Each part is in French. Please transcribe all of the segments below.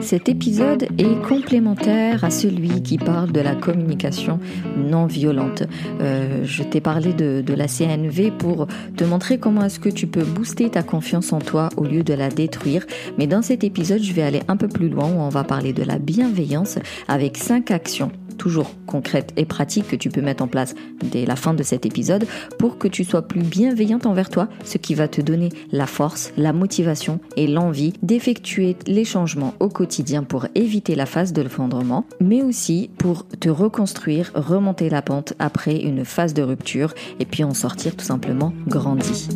Cet épisode est complémentaire à celui qui parle de la communication non violente. Euh, je t'ai parlé de, de, la CNV pour te montrer comment est-ce que tu peux booster ta confiance en toi au lieu de la détruire. Mais dans cet épisode, je vais aller un peu plus loin où on va parler de la bienveillance avec cinq actions toujours concrètes et pratiques que tu peux mettre en place dès la fin de cet épisode pour que tu sois plus bienveillante envers toi, ce qui va te donner la force, la motivation et l'envie d'effectuer les changements au quotidien pour éviter la phase de l'effondrement, mais aussi pour te reconstruire, remonter la pente après une phase de rupture et puis en sortir tout simplement grandi.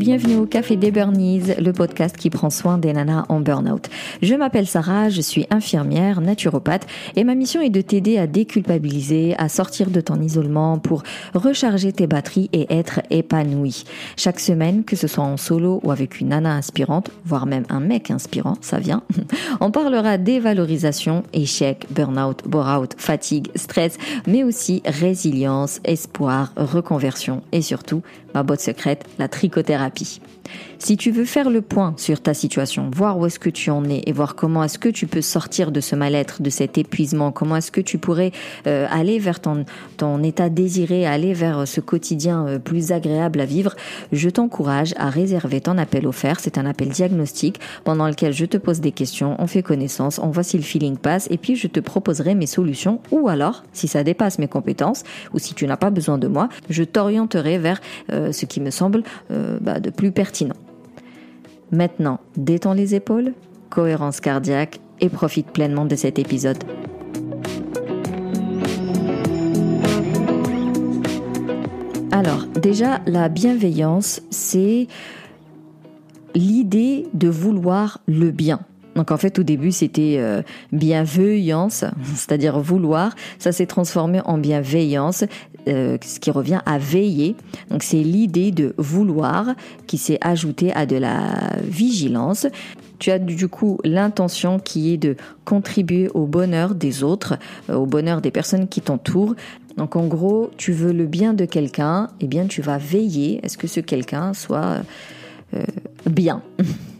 Bienvenue au Café des Burnies, le podcast qui prend soin des nanas en burn-out. Je m'appelle Sarah, je suis infirmière, naturopathe et ma mission est de t'aider à déculpabiliser, à sortir de ton isolement pour recharger tes batteries et être épanoui. Chaque semaine, que ce soit en solo ou avec une nana inspirante, voire même un mec inspirant, ça vient, on parlera dévalorisation, échec, burn-out, bore-out, fatigue, stress, mais aussi résilience, espoir, reconversion et surtout ma botte secrète, la Si tu veux faire le point sur ta situation, voir où est-ce que tu en es et voir comment est-ce que tu peux sortir de ce mal-être, de cet épuisement, comment est-ce que tu pourrais euh, aller vers ton, état désiré, aller vers ce quotidien euh, plus agréable à vivre, je t'encourage à réserver ton appel offert. C'est un appel diagnostic pendant lequel je te pose des questions, on fait connaissance, on voit si le feeling passe et puis je te proposerai mes solutions ou alors, si ça dépasse mes compétences ou si tu n'as pas besoin de moi, je t'orienterai vers euh, ce qui me semble bah, de plus pertinent. Maintenant, détends les épaules, cohérence cardiaque et profite pleinement de cet épisode. Alors, déjà, la bienveillance, c'est l'idée de vouloir le bien. Donc en fait au début c'était euh, bienveillance, c'est-à-dire vouloir, ça s'est transformé en bienveillance, euh, ce qui revient à veiller. Donc c'est l'idée de vouloir qui s'est ajoutée à de la vigilance. Tu as du coup l'intention qui est de contribuer au bonheur des autres, euh, au bonheur des personnes qui t'entourent. Donc en gros, tu veux le bien de quelqu'un, et eh bien tu vas veiller à ce que ce quelqu'un soit bien.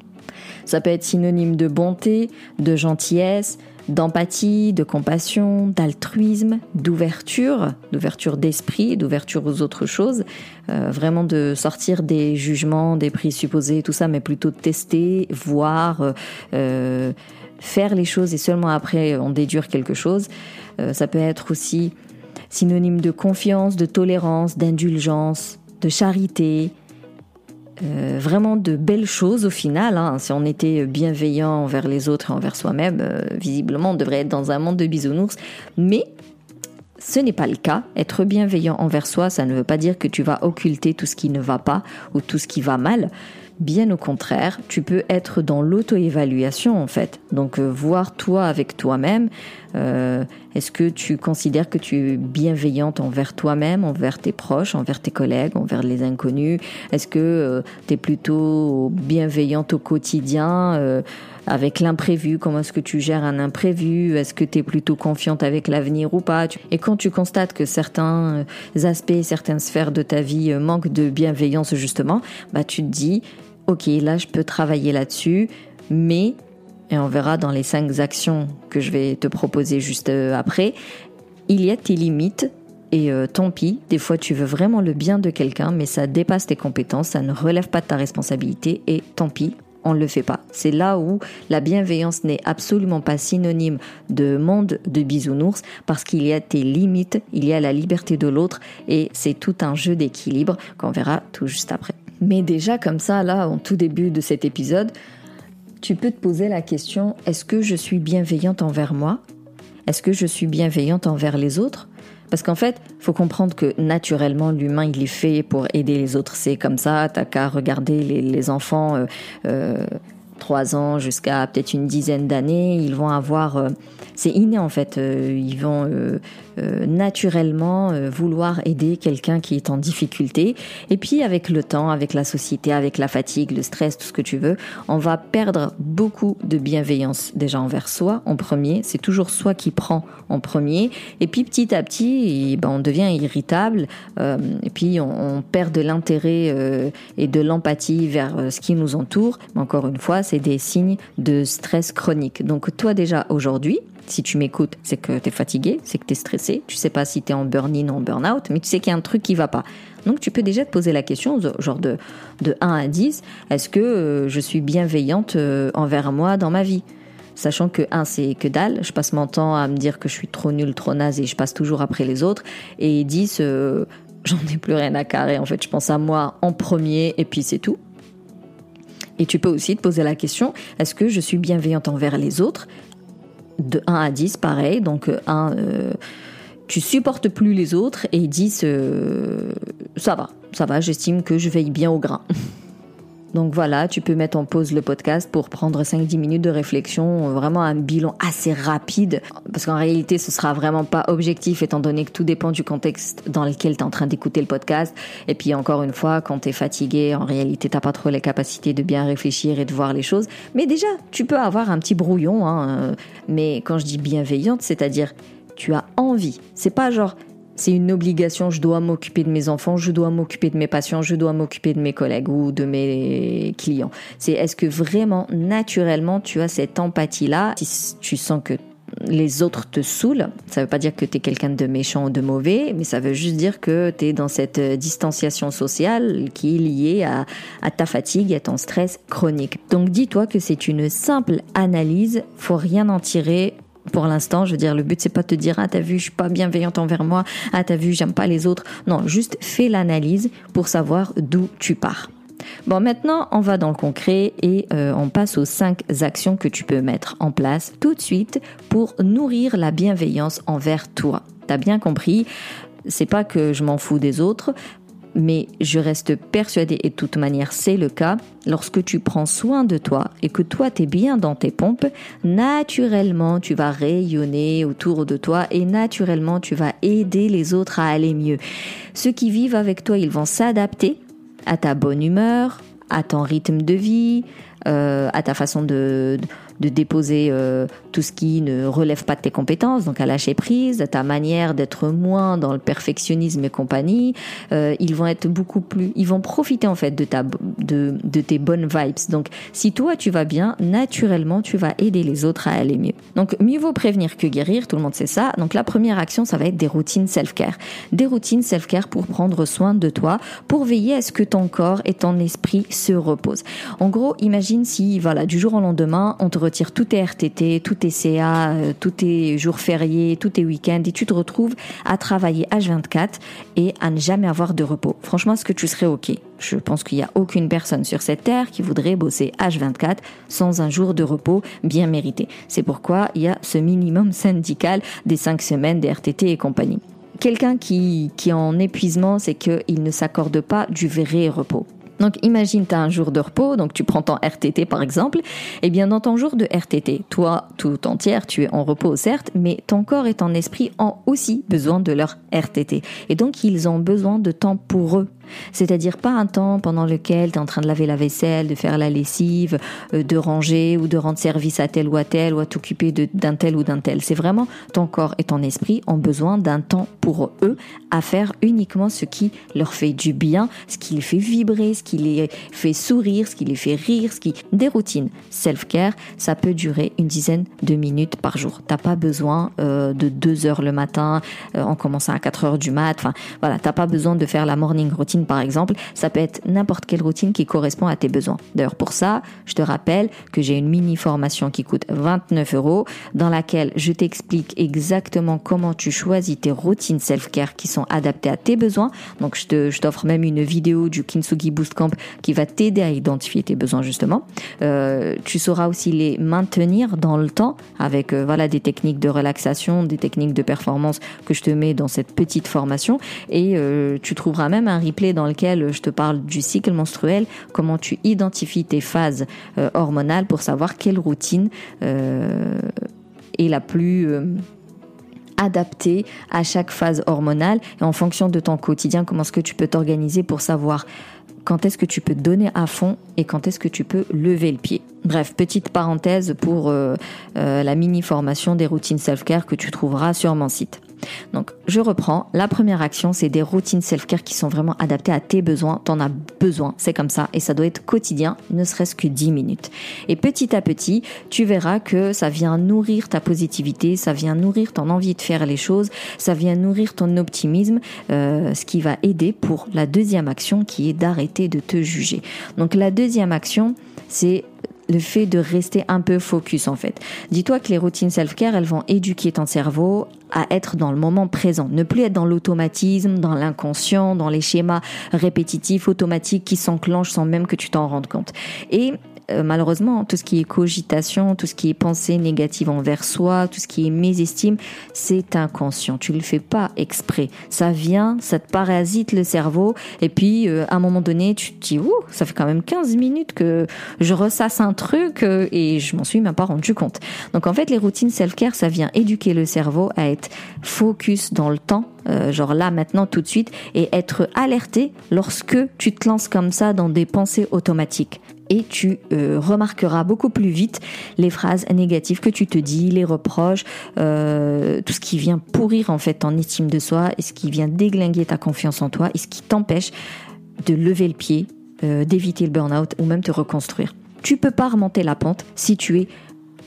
Ça peut être synonyme de bonté, de gentillesse, d'empathie, de compassion, d'altruisme, d'ouverture, d'ouverture d'esprit, d'ouverture aux autres choses, euh, vraiment de sortir des jugements, des présupposés, tout ça, mais plutôt de tester, voir, euh, euh, faire les choses et seulement après en déduire quelque chose. ça peut être aussi synonyme de confiance, de tolérance, d'indulgence, de charité, euh, vraiment de belles choses au final. Hein. Si on était bienveillant envers les autres et envers soi-même, euh, visiblement on devrait être dans un monde de bisounours. Mais ce n'est pas le cas. Être bienveillant envers soi, ça ne veut pas dire que tu vas occulter tout ce qui ne va pas ou tout ce qui va mal. Bien au contraire, tu peux être dans l'auto-évaluation en fait. Donc euh, voir toi avec toi-même. Euh, est-ce que tu considères que tu es bienveillante envers toi-même, envers tes proches, envers tes collègues, envers les inconnus? Est-ce que euh, tu es plutôt bienveillante au quotidien avec l'imprévu? Comment est-ce que tu gères un imprévu? Est-ce que tu es plutôt confiante avec l'avenir ou pas? Et quand tu constates que certains aspects, certaines sphères de ta vie manquent de bienveillance justement, bah tu te dis ok, là je peux travailler là-dessus, mais, et on verra dans les cinq actions que je vais te proposer juste euh, après, il y a tes limites. Et euh, tant pis, des fois tu veux vraiment le bien de quelqu'un, mais ça dépasse tes compétences, ça ne relève pas de ta responsabilité, et tant pis, on ne le fait pas. C'est là où la bienveillance n'est absolument pas synonyme de monde de bisounours parce qu'il y a tes limites, il y a la liberté de l'autre et c'est tout un jeu d'équilibre qu'on verra tout juste après. Mais déjà comme ça, là, en tout début de cet épisode, tu peux te poser la question, est-ce que je suis bienveillante envers moi? Est-ce que je suis bienveillante envers les autres? Parce qu'en fait, faut comprendre que naturellement, l'humain, il est fait pour aider les autres. C'est comme ça, t'as qu'à regarder les, enfants euh, euh, 3 ans jusqu'à peut-être une dizaine d'années, ils vont avoir c'est inné en fait. Euh, ils vont euh, euh, naturellement vouloir aider quelqu'un qui est en difficulté. Et puis avec le temps, avec la société, avec la fatigue, le stress, tout ce que tu veux, on va perdre beaucoup de bienveillance déjà envers soi en premier. C'est toujours soi qui prend en premier. Et puis petit à petit, ben, on devient irritable. et puis on, perd de l'intérêt et de l'empathie vers ce qui nous entoure. Mais encore une fois, c'est des signes de stress chronique. Donc toi déjà aujourd'hui, si tu m'écoutes, c'est que tu es fatigué, c'est que tu es stressé. Tu sais pas si tu es en burn-in ou en burn-out, mais tu sais qu'il y a un truc qui va pas. Donc tu peux déjà te poser la question, genre de, de 1 à 10, est-ce que euh, je suis bienveillante euh, envers moi dans ma vie? Sachant que 1, c'est que dalle, je passe mon temps à me dire que je suis trop nulle, trop naze et je passe toujours après les autres. Et 10, euh, j'en ai plus rien à carrer. En fait, je pense à moi en premier et puis c'est tout. Et tu peux aussi te poser la question, est-ce que je suis bienveillante envers les autres? De 1 à 10, pareil. Donc 1, euh, euh, tu supportes plus les autres et 10, euh, ça va, ça va, j'estime que je veille bien au grain. Donc voilà, tu peux mettre en pause le podcast pour prendre 5-10 minutes de réflexion, vraiment un bilan assez rapide, parce qu'en réalité ce sera vraiment pas objectif étant donné que tout dépend du contexte dans lequel tu es en train d'écouter le podcast. Et puis encore une fois, quand tu es fatigué, en réalité t'as pas trop les capacités de bien réfléchir et de voir les choses. Mais déjà, tu peux avoir un petit brouillon, hein, mais quand je dis bienveillante, c'est-à-dire tu as envie. C'est pas genre c'est une obligation, je dois m'occuper de mes enfants, je dois m'occuper de mes patients, je dois m'occuper de mes collègues ou de mes clients. C'est est-ce que vraiment, naturellement, tu as cette empathie-là, si tu sens que les autres te saoulent, ça veut pas dire que tu es quelqu'un de méchant ou de mauvais, mais ça veut juste dire que tu es dans cette distanciation sociale qui est liée à, à, ta fatigue à ton stress chronique. Donc dis-toi que c'est une simple analyse, faut rien en tirer pour l'instant, je veux dire, le but c'est pas de te dire ah t'as vu, je suis pas bienveillante envers moi, ah t'as vu, j'aime pas les autres. Non, juste fais l'analyse pour savoir d'où tu pars. Bon, maintenant, on va dans le concret et euh, on passe aux cinq actions que tu peux mettre en place tout de suite pour nourrir la bienveillance envers toi. T'as bien compris c'est pas que je m'en fous des autres, mais je reste persuadée, et de toute manière c'est le cas, lorsque tu prends soin de toi et que toi tu es bien dans tes pompes, naturellement tu vas rayonner autour de toi et naturellement tu vas aider les autres à aller mieux. Ceux qui vivent avec toi, ils vont s'adapter à ta bonne humeur, à ton rythme de vie, euh, à ta façon de, de déposer euh, tout ce qui ne relève pas de tes compétences, donc à lâcher prise, ta manière d'être moins dans le perfectionnisme et compagnie. Euh, ils vont être beaucoup plus, ils vont profiter en fait de ta, de, de tes bonnes vibes. Donc, si toi tu vas bien, naturellement tu vas aider les autres à aller mieux. Donc, mieux vaut prévenir que guérir. Tout le monde sait ça. Donc, la première action, ça va être des routines self-care, des routines self-care pour prendre soin de toi, pour veiller à ce que ton corps et ton esprit se reposent. En gros, imagine si, voilà, du jour au lendemain, on te retire tout tes RTT, tout tes CA, euh, tous tes jours fériés, tous tes week-ends et tu te retrouves à travailler H24 et à ne jamais avoir de repos. Franchement, est-ce que tu serais OK? Je pense qu'il n'y a aucune personne sur cette terre qui voudrait bosser H24 sans un jour de repos bien mérité. C'est pourquoi il y a ce minimum syndical des cinq semaines des RTT et compagnie. Quelqu'un qui, qui est en épuisement, c'est qu'il ne s'accorde pas du vrai repos. Donc imagine tu as un jour de repos, donc tu prends ton RTT par exemple, et bien dans ton jour de RTT, toi tout entière, tu es en repos certes, mais ton corps et ton esprit ont aussi besoin de leur RTT. Et donc ils ont besoin de temps pour eux c'est-à-dire pas un temps pendant lequel tu es en train de laver la vaisselle, de faire la lessive, euh, de ranger ou de rendre service à tel ou à tel ou à t'occuper d'un tel ou d'un tel. C'est vraiment ton corps et ton esprit ont besoin d'un temps pour eux à faire uniquement ce qui leur fait du bien, ce qui les fait vibrer, ce qui les fait sourire, ce qui les fait rire, ce qui des routines self-care, ça peut durer une dizaine de minutes par jour. T'as pas besoin euh, de deux heures le matin euh, en commençant à 4 heures du mat. Enfin voilà, t'as pas besoin de faire la morning routine par exemple, ça peut être n'importe quelle routine qui correspond à tes besoins. D'ailleurs, pour ça, je te rappelle que j'ai une mini formation qui coûte 29 euros, dans laquelle je t'explique exactement comment tu choisis tes routines self-care qui sont adaptées à tes besoins. Donc, je t'offre même une vidéo du Kintsugi Boost Camp qui va t'aider à identifier tes besoins justement. Euh, tu sauras aussi les maintenir dans le temps avec euh, des techniques de relaxation, des techniques de performance que je te mets dans cette petite formation et euh, tu trouveras même un replay dans lequel je te parle du cycle menstruel, comment tu identifies tes phases euh, hormonales pour savoir quelle routine euh, est la plus adaptée à chaque phase hormonale et en fonction de ton quotidien, comment est-ce que tu peux t'organiser pour savoir quand est-ce que tu peux donner à fond et quand est-ce que tu peux lever le pied. Bref, petite parenthèse pour euh, euh, la mini formation des routines self-care que tu trouveras sur mon site. Donc, je reprends. La première action, c'est des routines self-care qui sont vraiment adaptées à tes besoins. T'en as besoin, c'est comme ça. Et ça doit être quotidien, ne serait-ce que 10 minutes. Et petit à petit, tu verras que ça vient nourrir ta positivité, ça vient nourrir ton envie de faire les choses, ça vient nourrir ton optimisme, euh, ce qui va aider pour la deuxième action qui est d'arrêter de te juger. Donc, la deuxième action, c'est le fait de rester un peu focus en fait. Dis-toi que les routines self-care, elles vont éduquer ton cerveau à être dans le moment présent, ne plus être dans l'automatisme, dans l'inconscient, dans les schémas répétitifs, automatiques qui s'enclenchent sans même que tu t'en rendes compte. Et euh, malheureusement, tout ce qui est cogitation, tout ce qui est pensée négative envers soi, tout ce qui est mésestime, c'est inconscient. Tu le fais pas exprès. Ça vient, ça te parasite le cerveau, et puis euh, à un moment donné, tu te dis, ouh, ça fait quand même 15 minutes que je ressasse un truc euh, et je m'en suis même pas rendu compte. Donc en fait, les routines self-care, ça vient éduquer le cerveau à être focus dans le temps genre là maintenant tout de suite et être alerté lorsque tu te lances comme ça dans des pensées automatiques et tu euh, remarqueras beaucoup plus vite les phrases négatives que tu te dis, les reproches, euh, tout ce qui vient pourrir en fait ton estime de soi et ce qui vient déglinguer ta confiance en toi et ce qui t'empêche de lever le pied, euh, d'éviter le burn-out ou même te reconstruire. Tu peux pas remonter la pente si tu es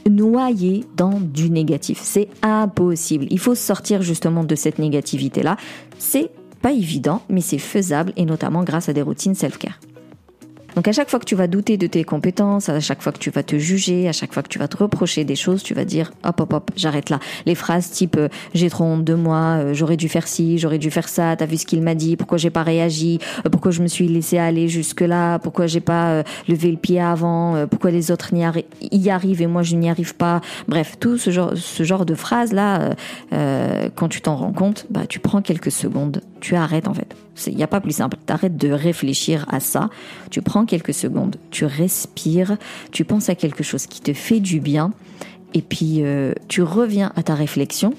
noyé dans du négatif. C'est impossible. Il faut sortir justement de cette négativité-là. C'est pas évident, mais c'est faisable et notamment grâce à des routines self-care. Donc à chaque fois que tu vas douter de tes compétences, à chaque fois que tu vas te juger, à chaque fois que tu vas te reprocher des choses, tu vas dire hop hop hop, j'arrête là. Les phrases type euh, j'ai trop honte de moi, euh, j'aurais dû faire ci, j'aurais dû faire ça, t'as vu ce qu'il m'a dit, pourquoi j'ai pas réagi, euh, pourquoi je me suis laissé aller jusque là, pourquoi j'ai pas levé le pied avant, pourquoi les autres y, y, arrivent et moi je n'y arrive pas. Bref, tout ce genre ce genre de phrases là, quand tu t'en rends compte, bah tu prends quelques secondes, tu arrêtes en fait. Il n'y a pas plus simple. T'arrêtes de réfléchir à ça. Tu prends quelques secondes, tu respires, tu penses à quelque chose qui te fait du bien, et puis euh, tu reviens à ta réflexion.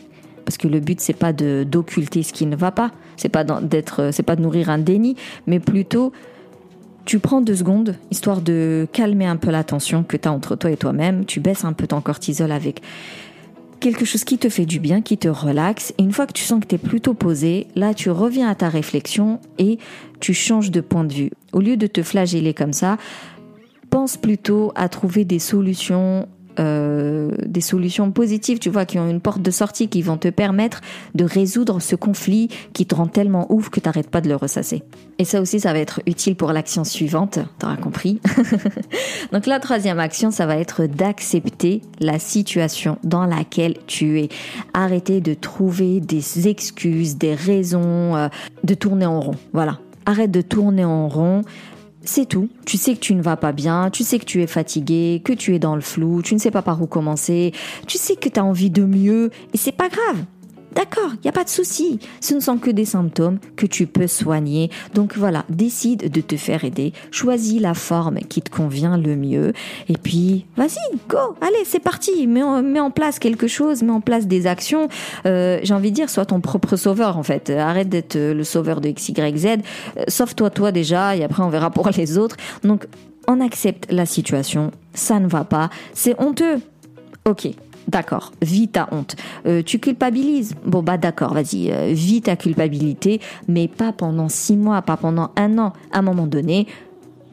Parce que le but c'est pas d'occulter ce qui ne va pas, c'est pas d'être, c'est pas de nourrir un déni, mais plutôt tu prends deux secondes, histoire de calmer un peu la tension que tu as entre toi et toi-même. Tu baisses un peu ton cortisol avec quelque chose qui te fait du bien, qui te relaxe. Et une fois que tu sens que tu es plutôt posé, là, tu reviens à ta réflexion et tu changes de point de vue. Au lieu de te flageller comme ça, pense plutôt à trouver des solutions euh, des solutions positives, tu vois, qui ont une porte de sortie, qui vont te permettre de résoudre ce conflit qui te rend tellement ouf que tu n'arrêtes pas de le ressasser. Et ça aussi, ça va être utile pour l'action suivante, t'auras compris. Donc la troisième action, ça va être d'accepter la situation dans laquelle tu es. Arrêter de trouver des excuses, des raisons, euh, de tourner en rond. Voilà. Arrête de tourner en rond. C'est tout. Tu sais que tu ne vas pas bien, tu sais que tu es fatigué, que tu es dans le flou, tu ne sais pas par où commencer, tu sais que tu as envie de mieux et c'est pas grave. D'accord, il n'y a pas de souci. Ce ne sont que des symptômes que tu peux soigner. Donc voilà, décide de te faire aider. Choisis la forme qui te convient le mieux. Et puis, vas-y, go, allez, c'est parti. Mets en, place quelque chose, mets en place des actions. Euh, j'ai envie de dire, sois ton propre sauveur en fait. Arrête d'être le sauveur de X, Y, Z. Euh, sauve-toi toi déjà et après on verra pour les autres. Donc, on accepte la situation. Ça ne va pas. C'est honteux. Ok, D'accord, vis ta honte. Euh, tu culpabilises Bon bah d'accord, vas-y, euh, vis ta culpabilité, mais pas pendant six mois, pas pendant un an. À un moment donné,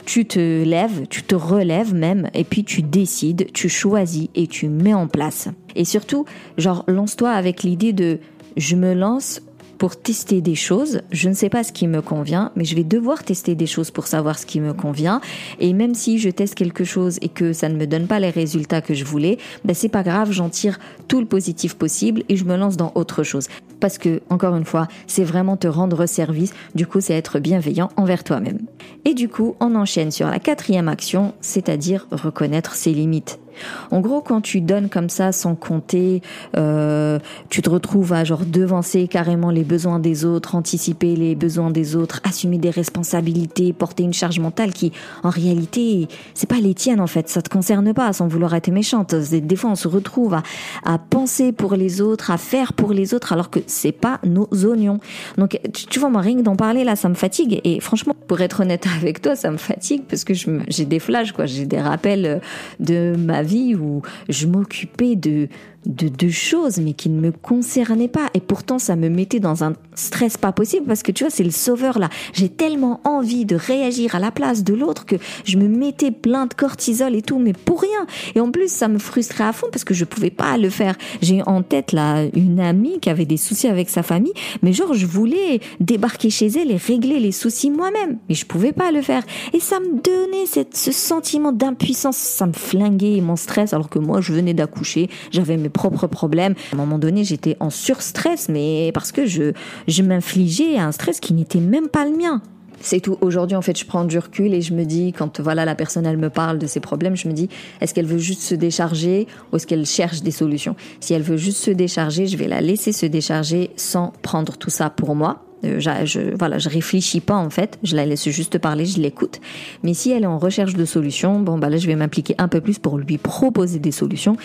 tu te lèves, tu te relèves même, et puis tu décides, tu choisis et tu mets en place. Et surtout, genre, lance-toi avec l'idée de je me lance pour tester des choses. Je ne sais pas ce qui me convient, mais je vais devoir tester des choses pour savoir ce qui me convient. Et même si je teste quelque chose et que ça ne me donne pas les résultats que je voulais, ben c'est pas grave, j'en tire tout le positif possible et je me lance dans autre chose. Parce que, encore une fois, c'est vraiment te rendre service. Du coup, c'est être bienveillant envers toi-même. Et du coup, on enchaîne sur la quatrième action, c'est-à-dire reconnaître ses limites. En gros, quand tu donnes comme ça sans compter, euh, tu te retrouves à genre devancer carrément les besoins des autres, anticiper les besoins des autres, assumer des responsabilités, porter une charge mentale qui, en réalité, c'est pas les tiennes en fait. Ça te concerne pas, sans vouloir être méchante. Des fois, on se retrouve à, penser pour les autres, à faire pour les autres, alors que c'est pas nos oignons. Donc, tu, vois, moi, rien que d'en parler là, ça me fatigue. Et franchement, pour être honnête avec toi, ça me fatigue parce que j'ai des flashs, quoi. J'ai des rappels de ma où je m'occupais de de deux choses, mais qui ne me concernaient pas. Et pourtant, ça me mettait dans un stress pas possible parce que tu vois, c'est le sauveur là. J'ai tellement envie de réagir à la place de l'autre que je me mettais plein de cortisol et tout, mais pour rien. Et en plus, ça me frustrait à fond parce que je pouvais pas le faire. J'ai en tête là une amie qui avait des soucis avec sa famille, mais genre, je voulais débarquer chez elle et régler les soucis moi-même, mais je pouvais pas le faire. Et ça me donnait cette, ce sentiment d'impuissance, ça me flinguait mon stress alors que moi, je venais d'accoucher, j'avais mes propres problèmes. À un moment donné, j'étais en surstress, mais parce que je, je m'infligeais un stress qui n'était même pas le mien. C'est tout. Aujourd'hui, en fait, je prends du recul et je me dis, quand voilà la personne, elle me parle de ses problèmes, je me dis, est-ce qu'elle veut juste se décharger ou est-ce qu'elle cherche des solutions? Si elle veut juste se décharger, je vais la laisser se décharger sans prendre tout ça pour moi. Euh, je, je, voilà, je réfléchis pas en fait, je la laisse juste parler, je l'écoute. Mais si elle est en recherche de solutions, bon bah là je vais m'impliquer un peu plus pour lui proposer des solutions.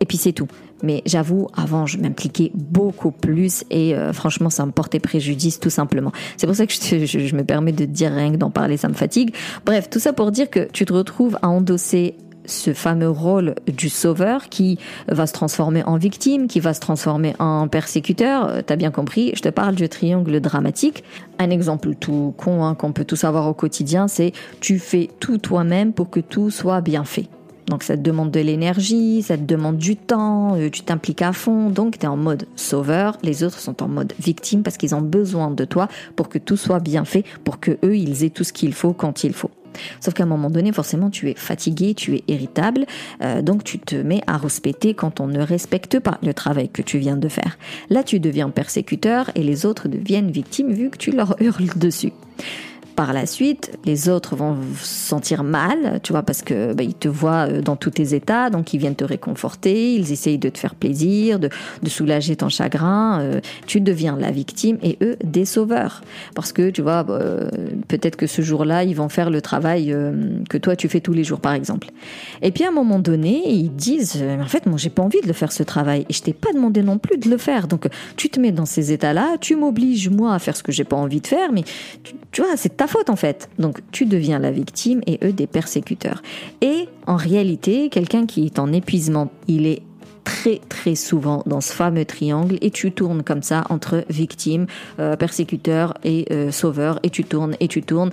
Et puis c'est tout. Mais j'avoue, avant, je m'impliquais beaucoup plus et euh, franchement, ça me portait préjudice tout simplement. C'est pour ça que je, me permets de dire rien que d'en parler, ça me fatigue. Bref, tout ça pour dire que tu te retrouves à endosser ce fameux rôle du sauveur qui va se transformer en victime, qui va se transformer en persécuteur. Euh, t'as bien compris, je te parle du triangle dramatique. Un exemple tout con hein, qu'on peut tous avoir au quotidien, c'est tu fais tout toi-même pour que tout soit bien fait. Donc ça te demande de l'énergie, ça te demande du temps, euh, tu t'impliques à fond, donc tu es en mode sauveur, les autres sont en mode victime parce qu'ils ont besoin de toi pour que tout soit bien fait, pour que eux ils aient tout ce qu'il faut quand il faut. Sauf qu'à un moment donné, forcément, tu es fatigué, tu es irritable, euh, donc tu te mets à respecter quand on ne respecte pas le travail que tu viens de faire. Là, tu deviens persécuteur et les autres deviennent victimes vu que tu leur hurles dessus. Par la suite, les autres vont se sentir mal, tu vois, parce que bah, ils te voient euh, dans tous tes états, donc ils viennent te réconforter, ils essayent de te faire plaisir, de, soulager ton chagrin. Euh, tu deviens la victime et eux des sauveurs, parce que tu vois, bah, peut-être que ce jour-là, ils vont faire le travail euh, que toi tu fais tous les jours, par exemple. Et puis à un moment donné, ils disent, en fait, moi j'ai pas envie de le faire ce travail et je t'ai pas demandé non plus de le faire. Donc tu te mets dans ces états-là, tu m'obliges moi à faire ce que j'ai pas envie de faire, mais tu, tu vois, c'est ta faute en fait. Donc tu deviens la victime et eux des persécuteurs. Et en réalité, quelqu'un qui est en épuisement, il est très très souvent dans ce fameux triangle et tu tournes comme ça entre victime, euh, persécuteur et euh, sauveur et tu tournes et tu tournes.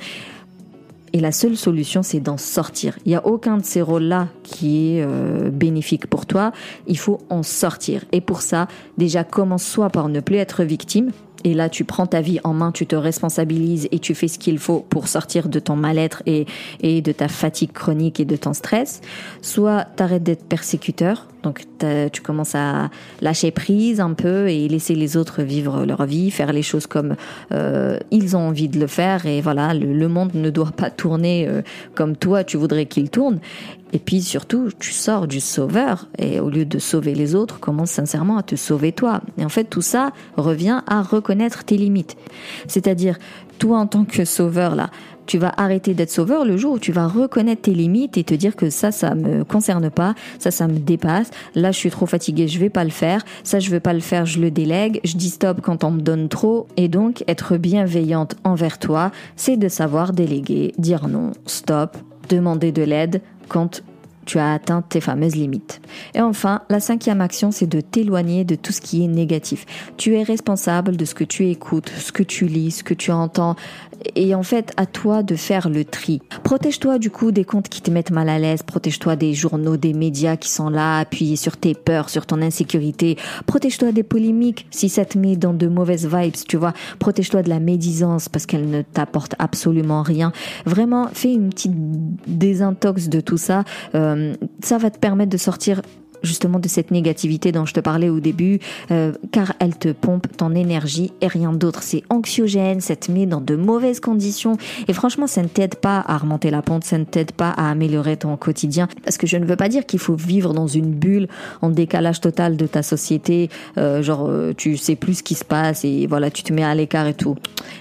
Et la seule solution, c'est d'en sortir. Il n'y a aucun de ces rôles-là qui est euh, bénéfique pour toi. Il faut en sortir. Et pour ça, déjà, commence soit par ne plus être victime, et là tu prends ta vie en main, tu te responsabilises et tu fais ce qu'il faut pour sortir de ton mal-être et, et de ta fatigue chronique et de ton stress, soit t'arrêtes d'être persécuteur, donc tu commences à lâcher prise un peu et laisser les autres vivre leur vie, faire les choses comme euh, ils ont envie de le faire et voilà, le, monde ne doit pas tourner euh, comme toi tu voudrais qu'il tourne. Et puis surtout, tu sors du sauveur et au lieu de sauver les autres, commence sincèrement à te sauver toi. Et en fait, tout ça revient à reconnaître tes limites. C'est-à-dire, toi en tant que sauveur là, tu vas arrêter d'être sauveur le jour où tu vas reconnaître tes limites et te dire que ça, ça me concerne pas, ça, ça me dépasse. Là, je suis trop fatiguée, je vais pas le faire. Ça, je veux pas le faire, je le délègue. Je dis stop quand on me donne trop. Et donc, être bienveillante envers toi, c'est de savoir déléguer, dire non, stop, demander de l'aide quand tu as atteint tes fameuses limites. Et enfin, la cinquième action, c'est de t'éloigner de tout ce qui est négatif. Tu es responsable de ce que tu écoutes, ce que tu lis, ce que tu entends. Et en fait, à toi de faire le tri. Protège-toi du coup des comptes qui te mettent mal à l'aise. Protège-toi des journaux, des médias qui sont là, appuyés sur tes peurs, sur ton insécurité. Protège-toi des polémiques si ça te met dans de mauvaises vibes, tu vois. Protège-toi de la médisance parce qu'elle ne t'apporte absolument rien. Vraiment, fais une petite désintox de tout ça. Euh, ça va te permettre de sortir justement de cette négativité dont je te parlais au début, euh, car elle te pompe ton énergie et rien d'autre. C'est anxiogène, ça te met dans de mauvaises conditions et franchement, ça ne t'aide pas à remonter la pente, ça ne t'aide pas à améliorer ton quotidien. Parce que je ne veux pas dire qu'il faut vivre dans une bulle en décalage total de ta société, euh, genre euh, tu sais plus ce qui se passe et voilà, tu te mets à l'écart et tout.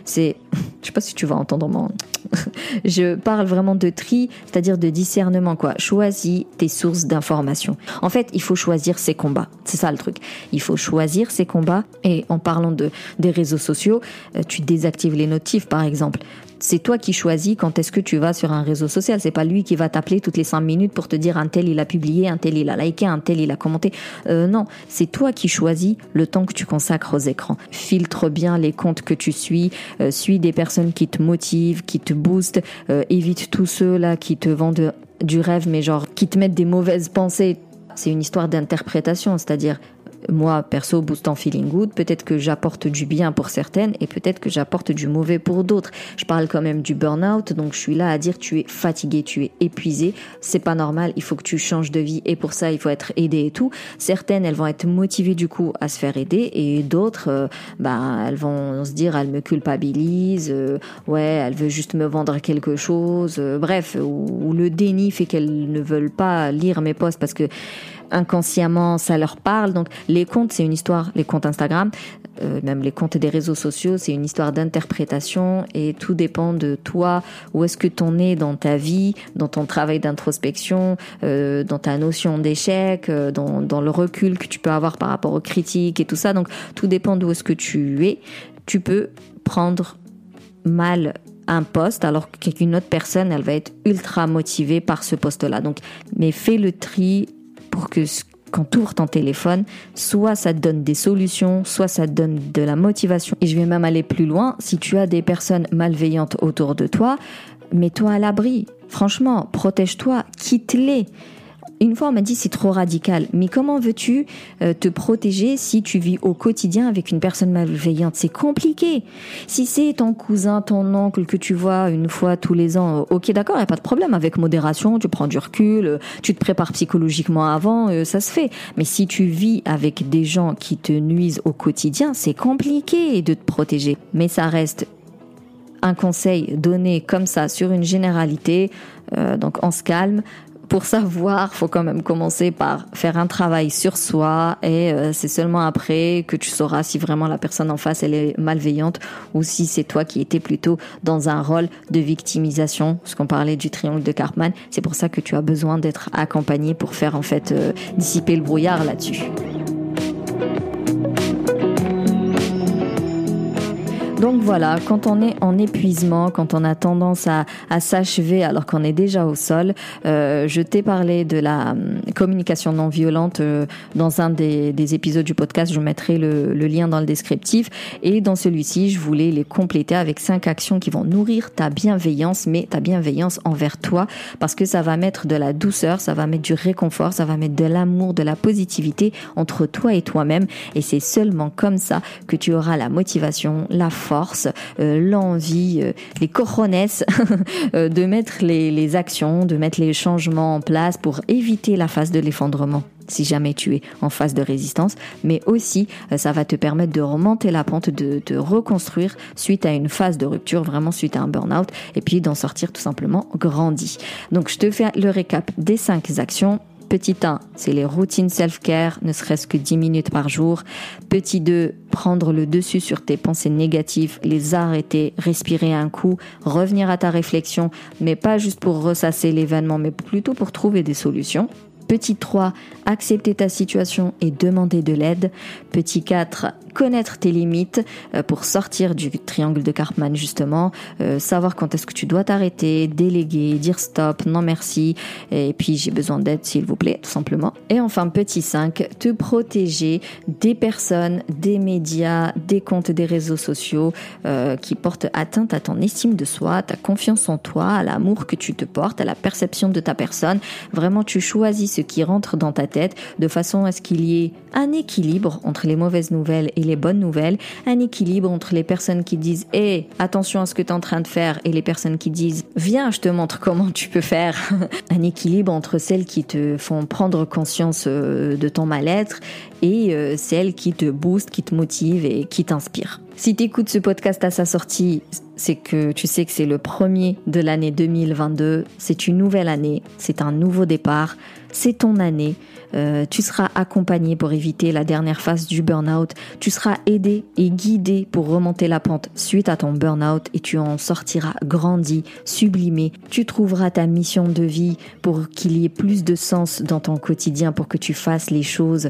C'est, je sais pas si tu vas entendre mon je parle vraiment de tri, c'est-à-dire de discernement, quoi. Choisis tes sources d'information. En fait, il faut choisir ses combats. C'est ça le truc. Il faut choisir ses combats. Et en parlant de, des réseaux sociaux, euh, tu désactives les notifs, par exemple c'est toi qui choisis quand est-ce que tu vas sur un réseau social. C'est pas lui qui va t'appeler toutes les cinq minutes pour te dire un tel il a publié, un tel il a liké, un tel il a commenté. Euh, non, c'est toi qui choisis le temps que tu consacres aux écrans. Filtre bien les comptes que tu suis, euh, suis des personnes qui te motivent, qui te boostent, euh, évite tous ceux là qui te vendent du rêve, mais genre qui te mettent des mauvaises pensées. C'est une histoire d'interprétation, c'est-à-dire moi, perso, boostant feeling good, peut-être que j'apporte du bien pour certaines et peut-être que j'apporte du mauvais pour d'autres. Je parle quand même du burn-out, donc je suis là à dire tu es fatigué, tu es épuisé, c'est pas normal, il faut que tu changes de vie et pour ça il faut être aidé et tout. Certaines, elles vont être motivées du coup à se faire aider et d'autres, euh, bah, elles vont se dire, elle me culpabilise, euh, ouais, elle veut juste me vendre quelque chose, euh, bref, ou, le déni fait qu'elles ne veulent pas lire mes posts parce que inconsciemment ça leur parle. Donc les comptes, c'est une histoire, les comptes Instagram, euh, même les comptes des réseaux sociaux, c'est une histoire d'interprétation et tout dépend de toi, où est-ce que tu en es dans ta vie, dans ton travail d'introspection, euh, dans ta notion d'échec, euh, dans, le recul que tu peux avoir par rapport aux critiques et tout ça. Donc tout dépend d'où est-ce que tu es. Tu peux prendre mal un poste alors qu'une autre personne elle va être ultra motivée par ce poste là donc mais fais le tri pour que quand tu ouvres ton téléphone, soit ça te donne des solutions, soit ça te donne de la motivation. Et je vais même aller plus loin, si tu as des personnes malveillantes autour de toi, mets-toi à l'abri. Franchement, protège-toi, quitte-les. Une fois, on m'a dit c'est trop radical. Mais comment veux-tu euh, te protéger si tu vis au quotidien avec une personne malveillante? C'est compliqué. Si c'est ton cousin, ton oncle que tu vois une fois tous les ans, euh, ok, d'accord, n'y a pas de problème. Avec modération, tu prends du recul, euh, tu te prépares psychologiquement avant, ça se fait. Mais si tu vis avec des gens qui te nuisent au quotidien, c'est compliqué de te protéger. Mais ça reste un conseil donné comme ça sur une généralité, donc on se calme, pour savoir, faut quand même commencer par faire un travail sur soi et euh, c'est seulement après que tu sauras si vraiment la personne en face elle est malveillante ou si c'est toi qui étais plutôt dans un rôle de victimisation, ce qu'on parlait du triangle de Cartman. C'est pour ça que tu as besoin d'être accompagné pour faire en fait euh, dissiper le brouillard là-dessus. Donc voilà, quand on est en épuisement, quand on a tendance à, s'achever alors qu'on est déjà au sol, euh, je t'ai parlé de la hum, communication non violente euh, dans un des, épisodes du podcast, je mettrai le, lien dans le descriptif. Et dans celui-ci, je voulais les compléter avec cinq actions qui vont nourrir ta bienveillance, mais ta bienveillance envers toi, parce que ça va mettre de la douceur, ça va mettre du réconfort, ça va mettre de l'amour, de la positivité entre toi et toi-même. Et c'est seulement comme ça que tu auras la motivation, la force, euh, l'envie, euh, les cojones euh, de mettre les, les actions, de mettre les changements en place pour éviter la phase de l'effondrement si jamais tu es en phase de résistance, mais aussi ça va te permettre de remonter la pente, de te reconstruire suite à une phase de rupture, vraiment suite à un burn-out, et puis d'en sortir tout simplement grandi. Donc je te fais le récap des cinq actions Petit 1, c'est les routines self-care, ne serait-ce que 10 minutes par jour. Petit 2, prendre le dessus sur tes pensées négatives, les arrêter, respirer un coup, revenir à ta réflexion, mais pas juste pour ressasser l'événement, mais plutôt pour trouver des solutions. Petit 3, accepter ta situation et demander de l'aide. Petit 4, connaître tes limites euh, pour sortir du triangle de Cartman justement, euh, savoir quand est-ce que tu dois t'arrêter, déléguer, dire stop, non merci, et puis j'ai besoin d'aide s'il vous plaît, tout simplement. Et enfin petit 5, te protéger des personnes, des médias, des comptes des réseaux sociaux euh, qui portent atteinte à ton estime de soi, à ta confiance en toi, à l'amour que tu te portes, à la perception de ta personne. Vraiment tu choisis ce qui rentre dans ta tête de façon à ce qu'il y ait un équilibre entre les mauvaises nouvelles et les bonnes nouvelles, un équilibre entre les personnes qui disent hé, attention à ce que tu es en train de faire et les personnes qui disent viens, je te montre comment tu peux faire. un équilibre entre celles qui te font prendre conscience euh, de ton mal-être et euh, celles qui te boostent, qui te motivent et qui t'inspirent. Si tu écoutes ce podcast à sa sortie, c'est que tu sais que c'est le premier de l'année 2022, c'est une nouvelle année, c'est un nouveau départ, c'est ton année. Euh, tu seras accompagné pour éviter la dernière phase du burn-out. Tu seras aidé et guidé pour remonter la pente suite à ton burn-out et tu en sortiras grandi, sublimé. Tu trouveras ta mission de vie pour qu'il y ait plus de sens dans ton quotidien, pour que tu fasses les choses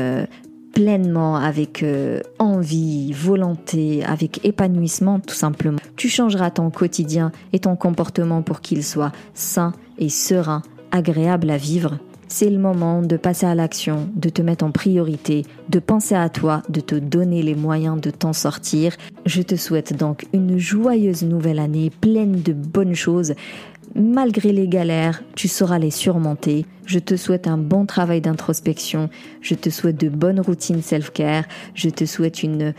euh, pleinement, avec euh, envie, volonté, avec épanouissement tout simplement. Tu changeras ton quotidien et ton comportement pour qu'il soit sain et serein, agréable à vivre. C'est le moment de passer à l'action, de te mettre en priorité, de penser à toi, de te donner les moyens de t'en sortir. Je te souhaite donc une joyeuse nouvelle année pleine de bonnes choses malgré les galères, tu sauras les surmonter. Je te souhaite un bon travail d'introspection, je te souhaite de bonnes routines self-care, je te souhaite une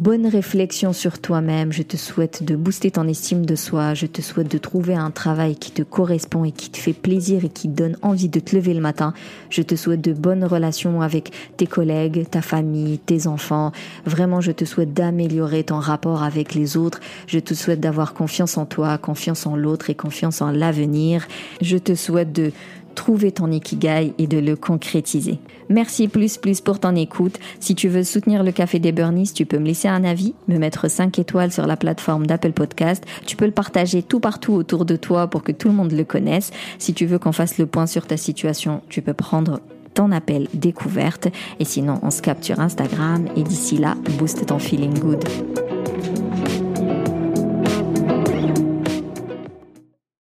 bonne réflexion sur toi-même. Je te souhaite de booster ton estime de soi. Je te souhaite de trouver un travail qui te correspond et qui te fait plaisir et qui donne envie de te lever le matin. Je te souhaite de bonnes relations avec tes collègues, ta famille, tes enfants. Vraiment, je te souhaite d'améliorer ton rapport avec les autres. Je te souhaite d'avoir confiance en toi, confiance en l'autre et confiance en l'avenir. Je te souhaite de trouver ton ikigai et de le concrétiser. Merci plus plus pour ton écoute. Si tu veux soutenir le Café des Burnies, tu peux me laisser un avis, me mettre 5 étoiles sur la plateforme d'Apple Podcast. Tu peux le partager tout partout autour de toi pour que tout le monde le connaisse. Si tu veux qu'on fasse le point sur ta situation, tu peux prendre ton appel découverte. Et sinon, on se capture Instagram. Et d'ici là, booste ton feeling good.